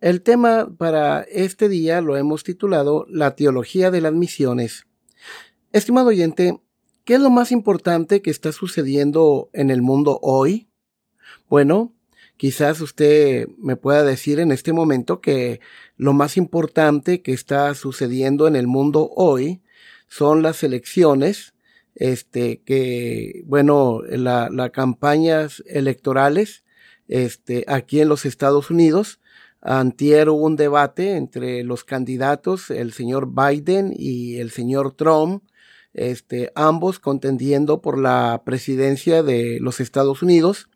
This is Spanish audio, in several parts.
El tema para este día lo hemos titulado La Teología de las Misiones. Estimado oyente, ¿qué es lo más importante que está sucediendo en el mundo hoy? Bueno, quizás usted me pueda decir en este momento que lo más importante que está sucediendo en el mundo hoy son las elecciones este, que, bueno, las la campañas electorales, este, aquí en los Estados Unidos. Antier hubo un debate entre los candidatos, el señor Biden y el señor Trump, este, ambos contendiendo por la presidencia de los Estados Unidos.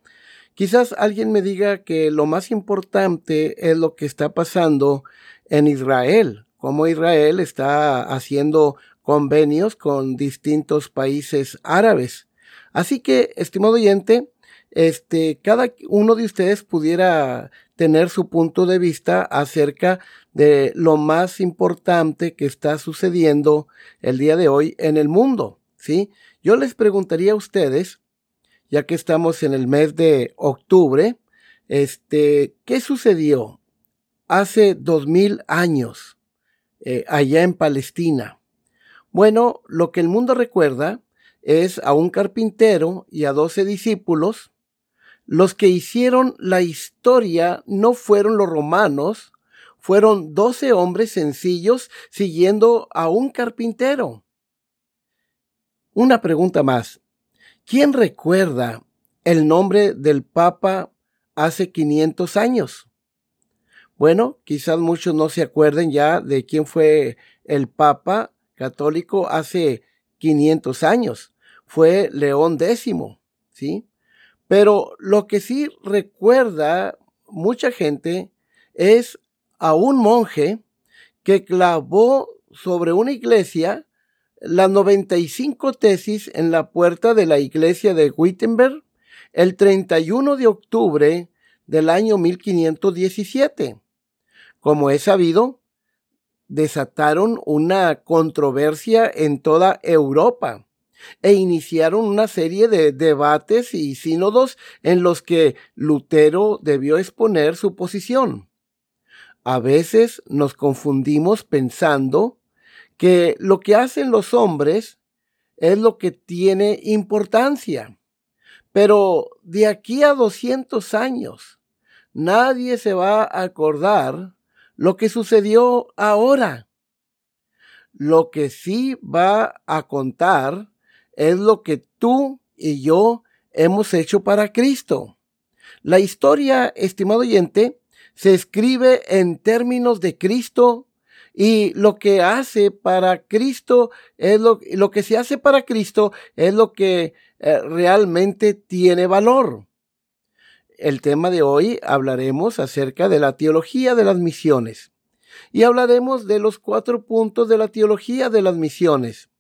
Quizás alguien me diga que lo más importante es lo que está pasando en Israel, cómo Israel está haciendo convenios con distintos países árabes. Así que, estimado oyente, este, cada uno de ustedes pudiera tener su punto de vista acerca de lo más importante que está sucediendo el día de hoy en el mundo, ¿sí? Yo les preguntaría a ustedes, ya que estamos en el mes de octubre, este, ¿qué sucedió hace dos mil años eh, allá en Palestina? Bueno, lo que el mundo recuerda es a un carpintero y a doce discípulos. Los que hicieron la historia no fueron los romanos, fueron doce hombres sencillos siguiendo a un carpintero. Una pregunta más. ¿Quién recuerda el nombre del Papa hace 500 años? Bueno, quizás muchos no se acuerden ya de quién fue el Papa católico hace 500 años. Fue León X, ¿sí? Pero lo que sí recuerda mucha gente es a un monje que clavó sobre una iglesia las 95 tesis en la puerta de la iglesia de Wittenberg el 31 de octubre del año 1517. Como es sabido, desataron una controversia en toda Europa e iniciaron una serie de debates y sínodos en los que Lutero debió exponer su posición. A veces nos confundimos pensando que lo que hacen los hombres es lo que tiene importancia. Pero de aquí a 200 años, nadie se va a acordar lo que sucedió ahora. Lo que sí va a contar es lo que tú y yo hemos hecho para Cristo. La historia, estimado oyente, se escribe en términos de Cristo y lo que hace para Cristo es lo, que se hace para Cristo es lo que eh, realmente tiene valor el tema de hoy hablaremos acerca de la teología de las misiones y hablaremos de los cuatro puntos de la teología de las misiones.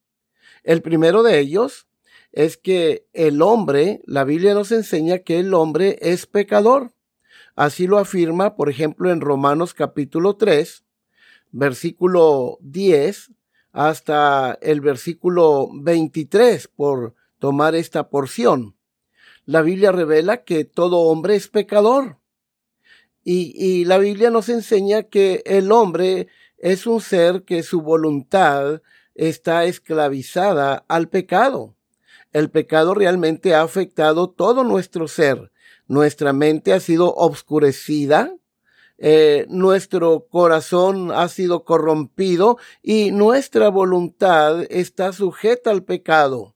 El primero de ellos es que el hombre, la Biblia nos enseña que el hombre es pecador. Así lo afirma, por ejemplo, en Romanos capítulo 3, versículo 10 hasta el versículo 23, por tomar esta porción la Biblia revela que todo hombre es pecador. Y, la Biblia nos enseña que el hombre es un ser que su voluntad está esclavizada al pecado. El pecado realmente ha afectado todo nuestro ser. Nuestra mente ha sido obscurecida, eh, nuestro corazón ha sido corrompido y nuestra voluntad está sujeta al pecado.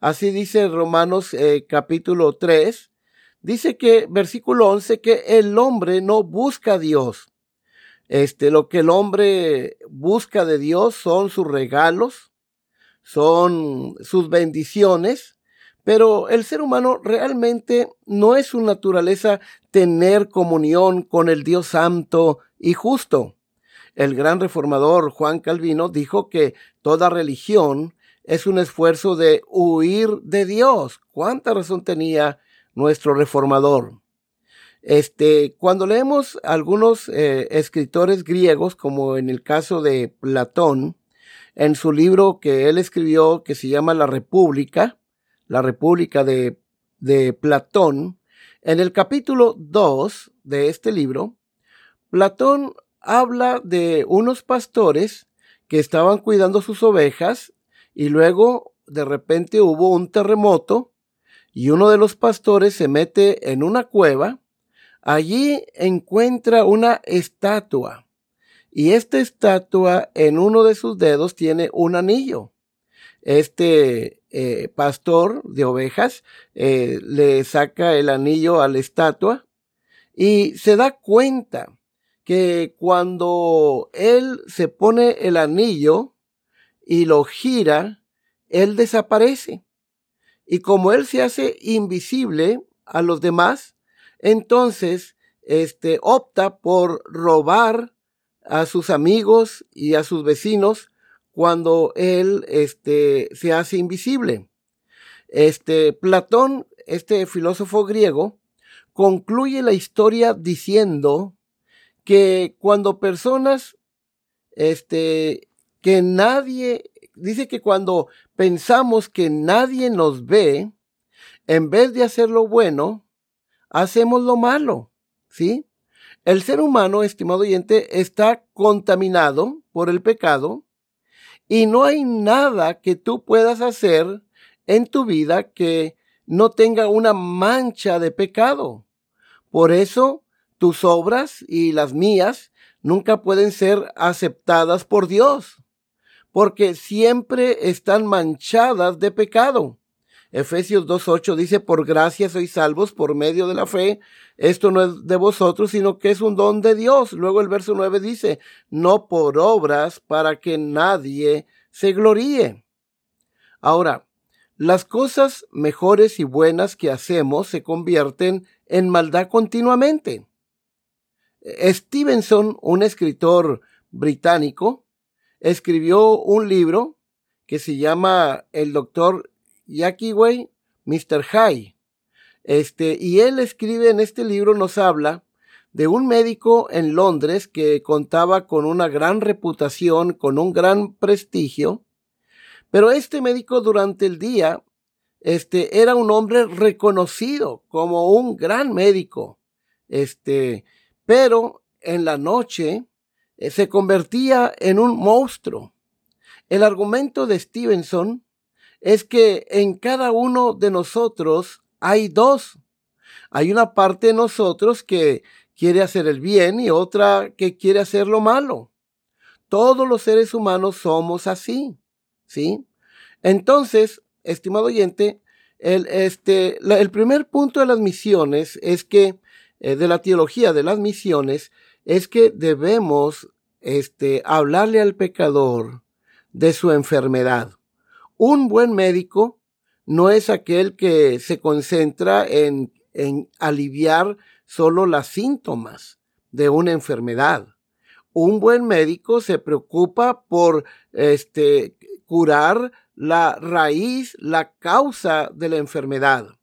Así dice Romanos eh, capítulo 3. Dice que, versículo 11, que el hombre no busca a Dios. Este, lo que el hombre busca de Dios son sus regalos, son sus bendiciones, pero el ser humano realmente no es su naturaleza tener comunión con el Dios santo y justo. El gran reformador Juan Calvino dijo que toda religión es un esfuerzo de huir de Dios. ¿Cuánta razón tenía nuestro reformador? Este, cuando leemos algunos eh, escritores griegos, como en el caso de Platón, en su libro que él escribió que se llama La República, la República de, de Platón, en el capítulo 2 de este libro, Platón habla de unos pastores que estaban cuidando sus ovejas y luego de repente hubo un terremoto y uno de los pastores se mete en una cueva. Allí encuentra una estatua y esta estatua en uno de sus dedos tiene un anillo. Este eh, pastor de ovejas eh, le saca el anillo a la estatua y se da cuenta que cuando él se pone el anillo y lo gira, él desaparece. Y como él se hace invisible a los demás, entonces este opta por robar a sus amigos y a sus vecinos cuando él este, se hace invisible. Este, Platón, este filósofo griego, concluye la historia diciendo que cuando personas, este, que nadie, dice que cuando pensamos que nadie nos ve, en vez de hacer lo bueno, hacemos lo malo, ¿sí? El ser humano, estimado oyente, está contaminado por el pecado y no hay nada que tú puedas hacer en tu vida que no tenga una mancha de pecado. Por eso tus obras y las mías nunca pueden ser aceptadas por Dios, porque siempre están manchadas de pecado. Efesios 2.8 dice, por gracia sois salvos por medio de la fe. Esto no es de vosotros, sino que es un don de Dios. Luego el verso 9 dice, no por obras para que nadie se gloríe. Ahora, las cosas mejores y buenas que hacemos se convierten en maldad continuamente. Stevenson, un escritor británico, escribió un libro que se llama El doctor Way, Mr. High. Este, y él escribe en este libro, nos habla de un médico en Londres que contaba con una gran reputación, con un gran prestigio, pero este médico durante el día, este, era un hombre reconocido como un gran médico, este, pero en la noche eh, se convertía en un monstruo. El argumento de Stevenson es que en cada uno de nosotros hay dos. Hay una parte de nosotros que quiere hacer el bien y otra que quiere hacer lo malo. Todos los seres humanos somos así, ¿sí? Entonces, estimado oyente, el, este, el primer punto de las misiones es que, eh, de la teología de las misiones, es que debemos este, hablarle al pecador de su enfermedad. Un buen médico no es aquel que se concentra en, en aliviar solo las síntomas de una enfermedad. Un buen médico se preocupa por este, curar la raíz, la causa de la enfermedad.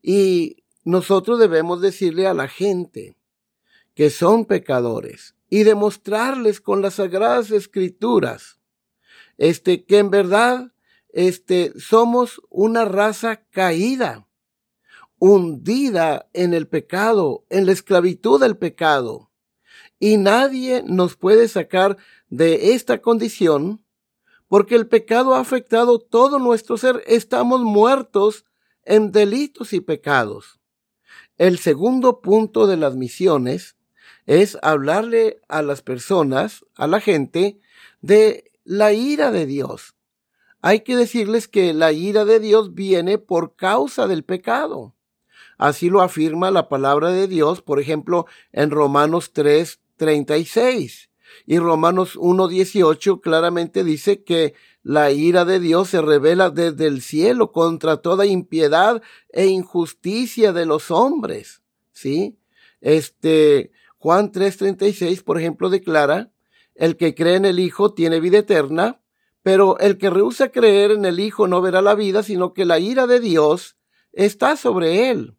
Y nosotros debemos decirle a la gente que son pecadores y demostrarles con las sagradas escrituras este que en verdad este, somos una raza caída, hundida en el pecado, en la esclavitud del pecado. Y nadie nos puede sacar de esta condición porque el pecado ha afectado todo nuestro ser. Estamos muertos en delitos y pecados. El segundo punto de las misiones es hablarle a las personas, a la gente, de la ira de Dios. Hay que decirles que la ira de Dios viene por causa del pecado. Así lo afirma la palabra de Dios, por ejemplo, en Romanos 3, 36. Y Romanos 1.18 claramente dice que la ira de Dios se revela desde el cielo contra toda impiedad e injusticia de los hombres. ¿Sí? Este, Juan 3.36, por ejemplo, declara, el que cree en el Hijo tiene vida eterna, pero el que rehúsa creer en el Hijo no verá la vida, sino que la ira de Dios está sobre él.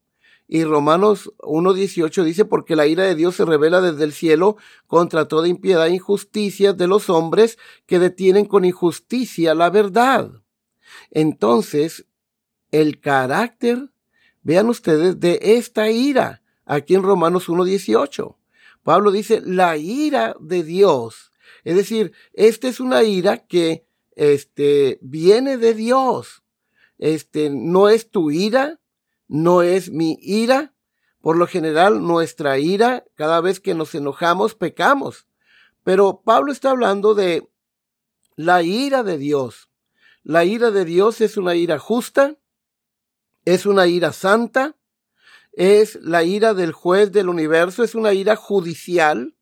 Y Romanos 1.18 dice, porque la ira de Dios se revela desde el cielo contra toda impiedad e injusticia de los hombres que detienen con injusticia la verdad. Entonces, el carácter, vean ustedes, de esta ira, aquí en Romanos 1.18. Pablo dice, la ira de Dios. Es decir, esta es una ira que este, viene de Dios. Este, no es tu ira, no es mi ira. Por lo general, nuestra ira, cada vez que nos enojamos, pecamos. Pero Pablo está hablando de la ira de Dios. La ira de Dios es una ira justa, es una ira santa, es la ira del juez del universo, es una ira judicial,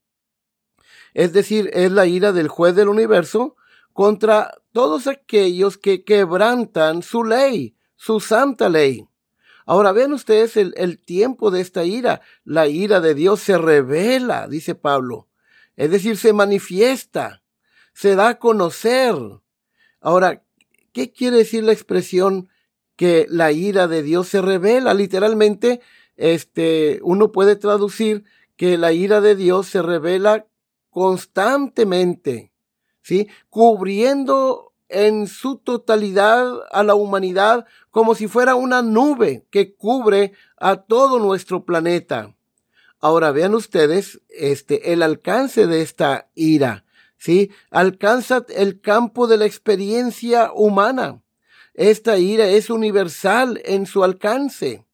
es decir, es la ira del juez del universo contra todos aquellos que quebrantan su ley, su santa ley. Ahora vean ustedes el, tiempo de esta ira. La ira de Dios se revela, dice Pablo. Es decir, se manifiesta, se da a conocer. Ahora, ¿qué quiere decir la expresión que la ira de Dios se revela? Literalmente, este, uno puede traducir que la ira de Dios se revela constantemente, ¿sí? Cubriendo en su totalidad a la humanidad como si fuera una nube que cubre a todo nuestro planeta. Ahora vean ustedes este el alcance de esta ira, ¿sí? Alcanza el campo de la experiencia humana. Esta ira es universal en su alcance.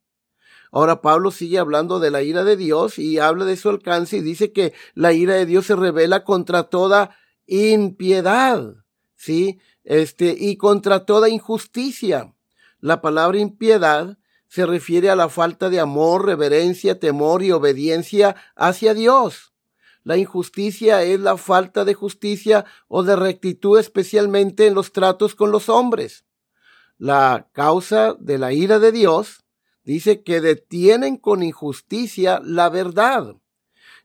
Ahora Pablo sigue hablando de la ira de Dios y habla de su alcance y dice que la ira de Dios se revela contra toda impiedad, ¿sí? este, y contra toda injusticia. La palabra impiedad se refiere a la falta de amor, reverencia, temor y obediencia hacia Dios. La injusticia es la falta de justicia o de rectitud especialmente en los tratos con los hombres. La causa de la ira de Dios dice que detienen con injusticia la verdad.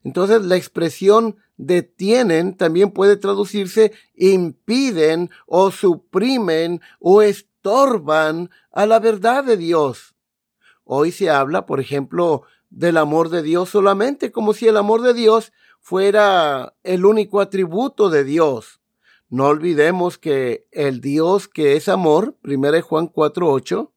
Entonces la expresión detienen también puede traducirse impiden o suprimen o estorban a la verdad de Dios. Hoy se habla, por ejemplo, del amor de Dios solamente como si el amor de Dios fuera el único atributo de Dios. No olvidemos que el Dios que es amor, 1 Juan 4.8,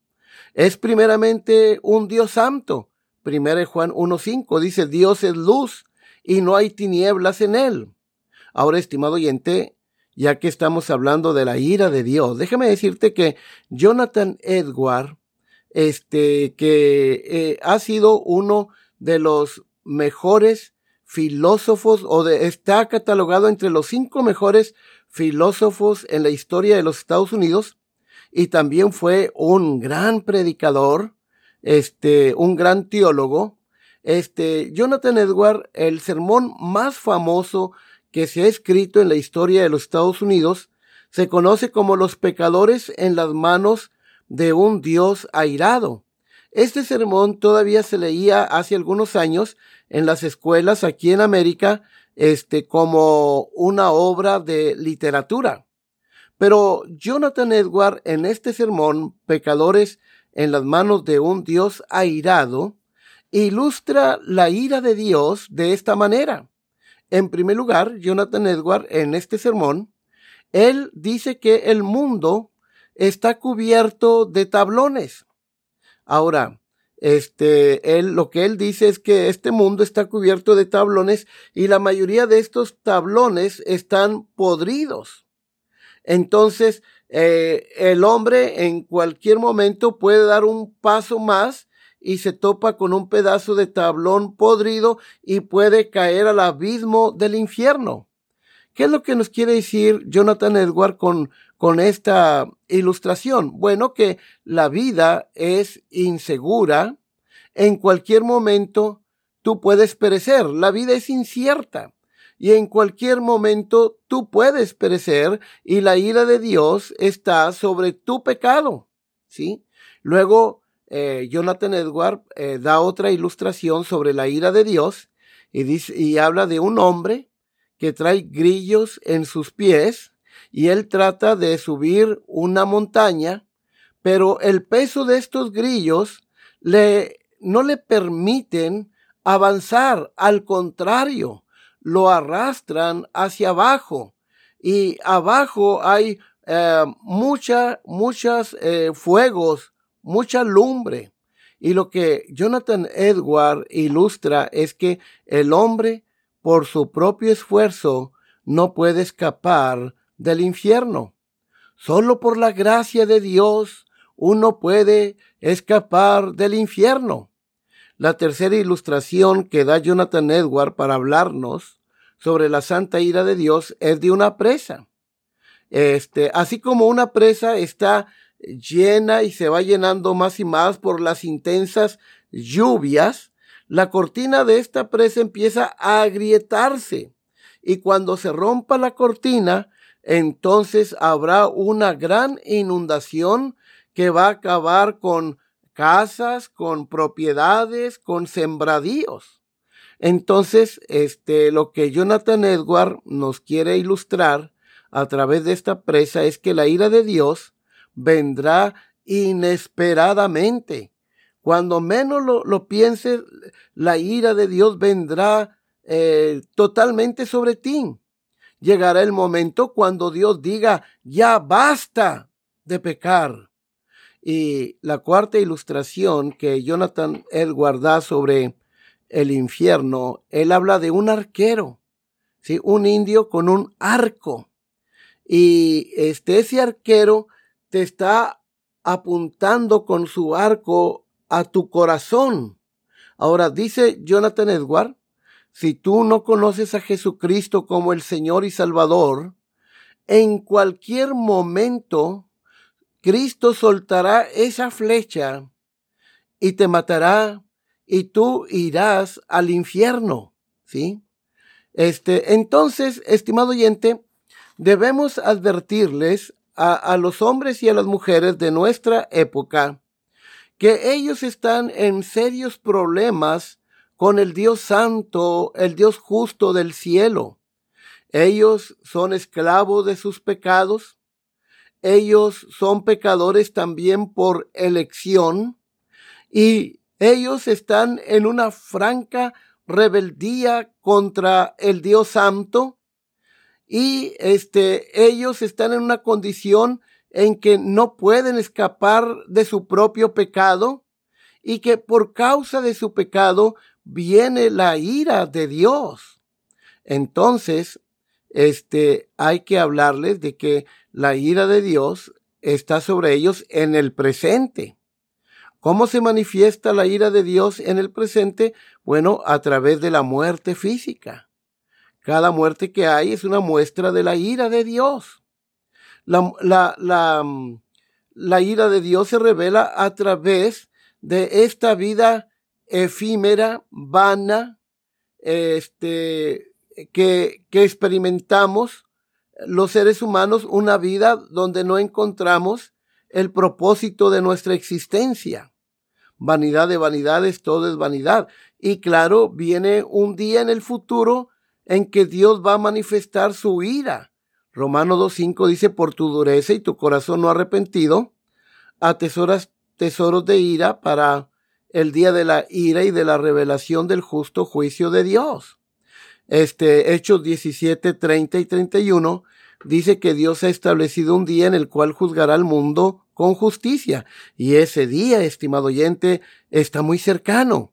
es primeramente un Dios santo. 1 Juan 1.5 dice Dios es luz y no hay tinieblas en él. Ahora, estimado oyente, ya que estamos hablando de la ira de Dios, déjame decirte que Jonathan Edward, este, que eh, ha sido uno de los mejores filósofos o de, está catalogado entre los cinco mejores filósofos en la historia de los Estados Unidos y también fue un gran predicador, este, un gran teólogo, este, Jonathan Edward, el sermón más famoso que se ha escrito en la historia de los Estados Unidos, se conoce como los pecadores en las manos de un Dios airado. Este sermón todavía se leía hace algunos años en las escuelas aquí en América, este, como una obra de literatura. Pero Jonathan Edward en este sermón, Pecadores en las manos de un Dios airado, ilustra la ira de Dios de esta manera. En primer lugar, Jonathan Edward, en este sermón, él dice que el mundo está cubierto de tablones. Ahora, este, él, lo que él dice es que este mundo está cubierto de tablones y la mayoría de estos tablones están podridos. Entonces, eh, el hombre en cualquier momento puede dar un paso más y se topa con un pedazo de tablón podrido y puede caer al abismo del infierno. ¿Qué es lo que nos quiere decir Jonathan Edward con, con esta ilustración? Bueno, que la vida es insegura. En cualquier momento tú puedes perecer. La vida es incierta y en cualquier momento tú puedes perecer y la ira de Dios está sobre tu pecado. ¿Sí? Luego, eh, Jonathan Edward eh, da otra ilustración sobre la ira de Dios y, dice, y habla de un hombre que trae grillos en sus pies y él trata de subir una montaña, pero el peso de estos grillos le, no le permiten avanzar, al contrario, lo arrastran hacia abajo. Y abajo hay eh, mucha, muchas eh, fuegos, mucha lumbre. Y lo que Jonathan Edward ilustra es que el hombre, por su propio esfuerzo, no puede escapar del infierno. Solo por la gracia de Dios uno puede escapar del infierno. La tercera ilustración que da Jonathan Edward para hablarnos sobre la santa ira de Dios es de una presa. Este, así como una presa está llena y se va llenando más y más por las intensas lluvias, la cortina de esta presa empieza a agrietarse. Y cuando se rompa la cortina, entonces habrá una gran inundación que va a acabar con casas, con propiedades, con sembradíos. Entonces, este, lo que Jonathan Edward nos quiere ilustrar a través de esta presa es que la ira de Dios vendrá inesperadamente. Cuando menos lo, lo pienses, la ira de Dios vendrá eh, totalmente sobre ti. Llegará el momento cuando Dios diga, ya basta de pecar. Y la cuarta ilustración que Jonathan Edward da sobre el infierno, él habla de un arquero, ¿sí? un indio con un arco. Y este, ese arquero te está apuntando con su arco a tu corazón. Ahora dice Jonathan Edward, si tú no conoces a Jesucristo como el Señor y Salvador, en cualquier momento Cristo soltará esa flecha y te matará y tú irás al infierno, ¿sí? Este, entonces, estimado oyente, debemos advertirles a, los hombres y a las mujeres de nuestra época que ellos están en serios problemas con el Dios santo, el Dios justo del cielo. Ellos son esclavos de sus pecados. Ellos son pecadores también por elección. Y ellos están en una franca rebeldía contra el Dios santo y este, ellos están en una condición en que no pueden escapar de su propio pecado y que por causa de su pecado viene la ira de Dios. Entonces, este, hay que hablarles de que la ira de Dios está sobre ellos en el presente. ¿Cómo se manifiesta la ira de Dios en el presente? Bueno, a través de la muerte física. Cada muerte que hay es una muestra de la ira de Dios. La, la, la, mm, la ira de Dios se revela a través de esta vida efímera, vana, este, que, que experimentamos los seres humanos, una vida donde no encontramos el propósito de nuestra existencia. Vanidad de vanidades, todo es vanidad. Y claro, viene un día en el futuro en que Dios va a manifestar su ira. Romano 2.5 dice, por tu dureza y tu corazón no arrepentido, atesoras tesoros de ira para el día de la ira y de la revelación del justo juicio de Dios. Este, Hechos 17, 30 y 31 dice que Dios ha establecido un día en el cual juzgará al mundo con justicia. Y ese día, estimado oyente, está muy cercano.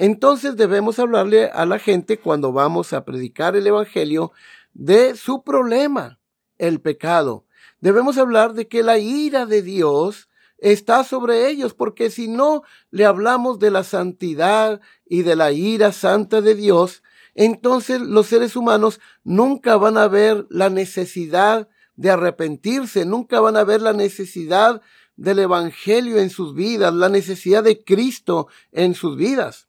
Entonces debemos hablarle a la gente cuando vamos a predicar el Evangelio de su problema, el pecado. Debemos hablar de que la ira de Dios está sobre ellos, porque si no le hablamos de la santidad y de la ira santa de Dios, entonces los seres humanos nunca van a ver la necesidad de arrepentirse, nunca van a ver la necesidad del Evangelio en sus vidas, la necesidad de Cristo en sus vidas.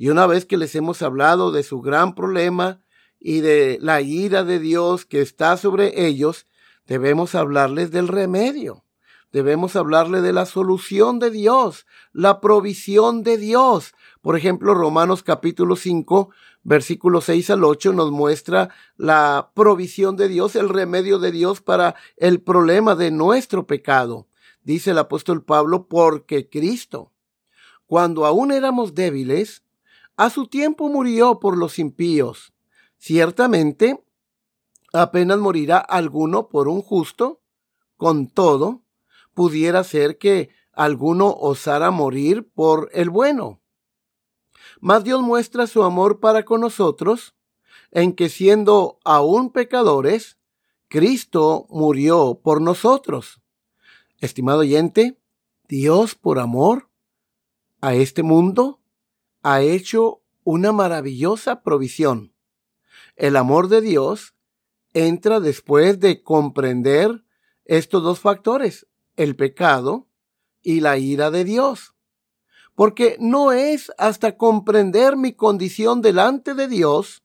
Y una vez que les hemos hablado de su gran problema y de la ira de Dios que está sobre ellos, debemos hablarles del remedio. Debemos hablarle de la solución de Dios, la provisión de Dios. Por ejemplo, Romanos capítulo 5, versículo 6 al 8 nos muestra la provisión de Dios, el remedio de Dios para el problema de nuestro pecado. Dice el apóstol Pablo, porque Cristo, cuando aún éramos débiles, a su tiempo murió por los impíos. Ciertamente, apenas morirá alguno por un justo, con todo, pudiera ser que alguno osara morir por el bueno. Mas Dios muestra su amor para con nosotros en que siendo aún pecadores, Cristo murió por nosotros. Estimado oyente, Dios por amor a este mundo ha hecho una maravillosa provisión. El amor de Dios entra después de comprender estos dos factores, el pecado y la ira de Dios. Porque no es hasta comprender mi condición delante de Dios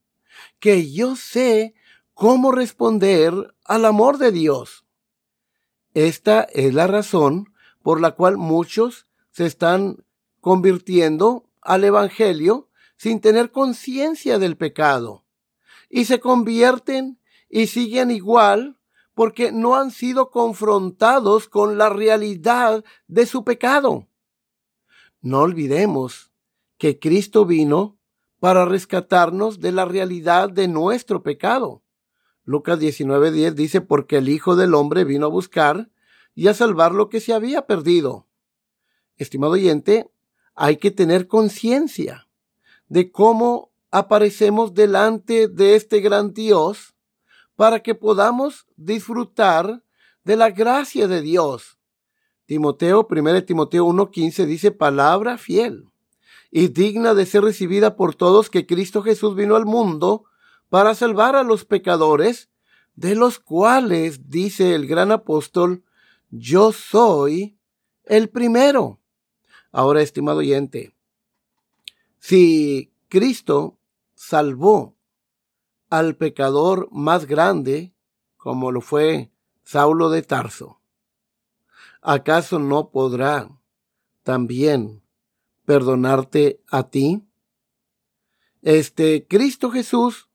que yo sé cómo responder al amor de Dios. Esta es la razón por la cual muchos se están convirtiendo al Evangelio sin tener conciencia del pecado y se convierten y siguen igual porque no han sido confrontados con la realidad de su pecado. No olvidemos que Cristo vino para rescatarnos de la realidad de nuestro pecado. Lucas 19:10 dice, porque el Hijo del Hombre vino a buscar y a salvar lo que se había perdido. Estimado oyente, hay que tener conciencia de cómo aparecemos delante de este gran Dios para que podamos disfrutar de la gracia de Dios. Timoteo, 1 Timoteo 1.15 dice palabra fiel y digna de ser recibida por todos que Cristo Jesús vino al mundo para salvar a los pecadores, de los cuales, dice el gran apóstol, yo soy el primero. Ahora, estimado oyente, si Cristo salvó al pecador más grande, como lo fue Saulo de Tarso. ¿Acaso no podrá también perdonarte a ti? Este Cristo Jesús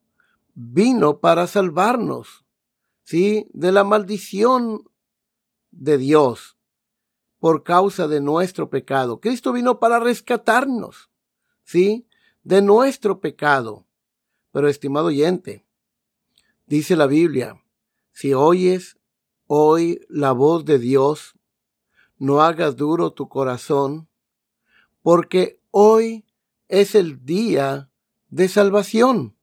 vino para salvarnos, ¿sí? De la maldición de Dios por causa de nuestro pecado. Cristo vino para rescatarnos, ¿sí? De nuestro pecado. Pero estimado oyente, dice la Biblia, si oyes hoy la voz de Dios, no hagas duro tu corazón, porque hoy es el día de salvación.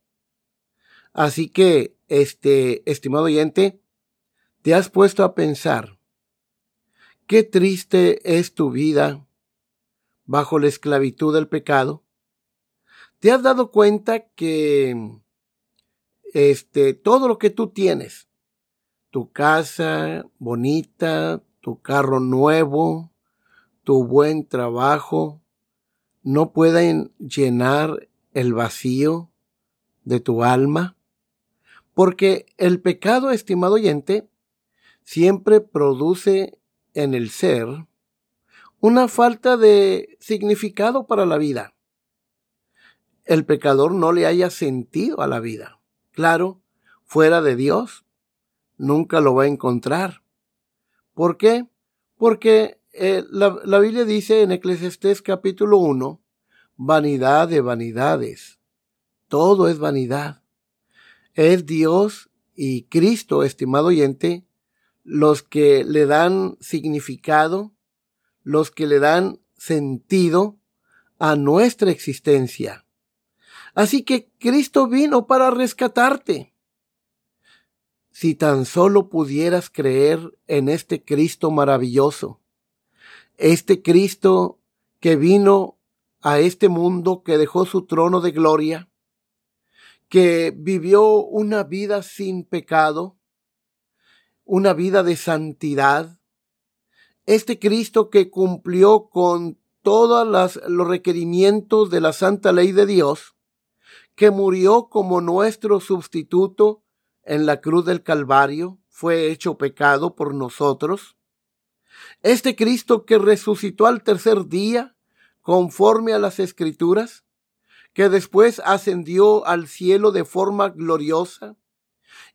Así que, este, estimado oyente, te has puesto a pensar, qué triste es tu vida bajo la esclavitud del pecado. ¿Te has dado cuenta que este, todo lo que tú tienes, tu casa bonita, tu carro nuevo, tu buen trabajo, no pueden llenar el vacío de tu alma? Porque el pecado, estimado oyente, siempre produce en el ser una falta de significado para la vida el pecador no le haya sentido a la vida. Claro, fuera de Dios, nunca lo va a encontrar. ¿Por qué? Porque eh, la, la, Biblia dice en Eclesiastés capítulo 1, vanidad de vanidades. Todo es vanidad. Es Dios y Cristo, estimado oyente, los que le dan significado, los que le dan sentido a nuestra existencia. Así que Cristo vino para rescatarte. Si tan solo pudieras creer en este Cristo maravilloso, Este Cristo que vino a este mundo, que dejó su trono de gloria, que vivió una vida sin pecado, una vida de santidad. Este Cristo que cumplió con todos los requerimientos de la santa ley de Dios, que murió como nuestro sustituto en la cruz del Calvario, fue hecho pecado por nosotros. Este Cristo que resucitó al tercer día, conforme a las escrituras, que después ascendió al cielo de forma gloriosa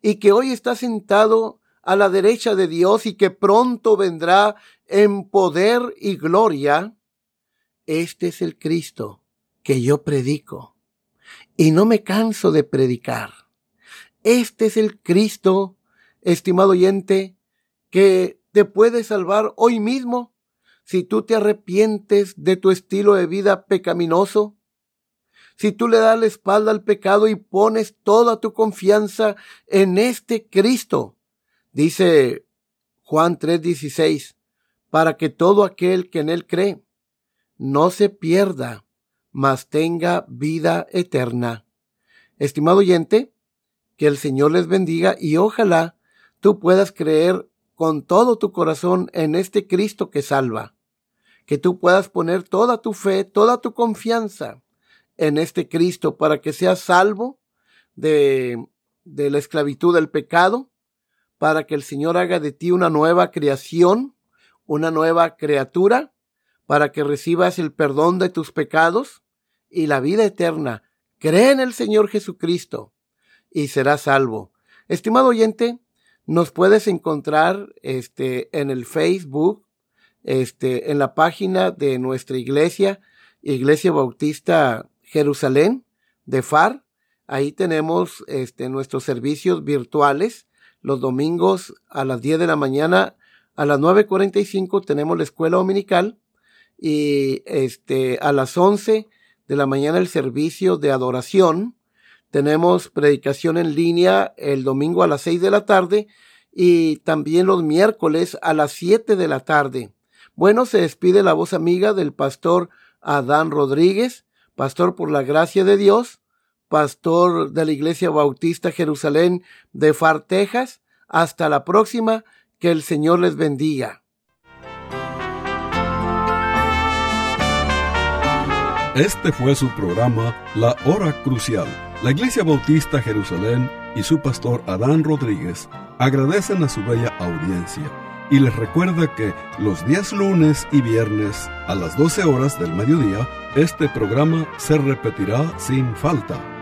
y que hoy está sentado a la derecha de Dios y que pronto vendrá en poder y gloria, este es el Cristo que yo predico y no me canso de predicar. Este es el Cristo, estimado oyente, que te puede salvar hoy mismo si tú te arrepientes de tu estilo de vida pecaminoso, si tú le das la espalda al pecado y pones toda tu confianza en este Cristo. Dice Juan 3:16, para que todo aquel que en él cree no se pierda, mas tenga vida eterna. Estimado oyente, que el Señor les bendiga y ojalá tú puedas creer con todo tu corazón en este Cristo que salva. Que tú puedas poner toda tu fe, toda tu confianza en este Cristo para que seas salvo de, de la esclavitud del pecado, para que el Señor haga de ti una nueva creación, una nueva criatura, para que recibas el perdón de tus pecados y la vida eterna. Cree en el Señor Jesucristo y serás salvo. Estimado oyente, nos puedes encontrar este, en el Facebook, este, en la página de nuestra iglesia, Iglesia Bautista Jerusalén de FAR. Ahí tenemos este, nuestros servicios virtuales. Los domingos a las 10 de la mañana, a las 9.45 tenemos la escuela dominical y este, a las 11 de la mañana el servicio de adoración tenemos predicación en línea el domingo a las seis de la tarde y también los miércoles a las siete de la tarde. Bueno, se despide la voz amiga del pastor Adán Rodríguez, pastor por la gracia de Dios, pastor de la Iglesia Bautista Jerusalén de Far, Texas. Hasta la próxima, que el Señor les bendiga. Este fue su programa La Hora Crucial la Iglesia Bautista Jerusalén y su pastor Adán Rodríguez agradecen a su bella audiencia y les recuerda que los días lunes y viernes a las 12 horas del mediodía este programa se repetirá sin falta.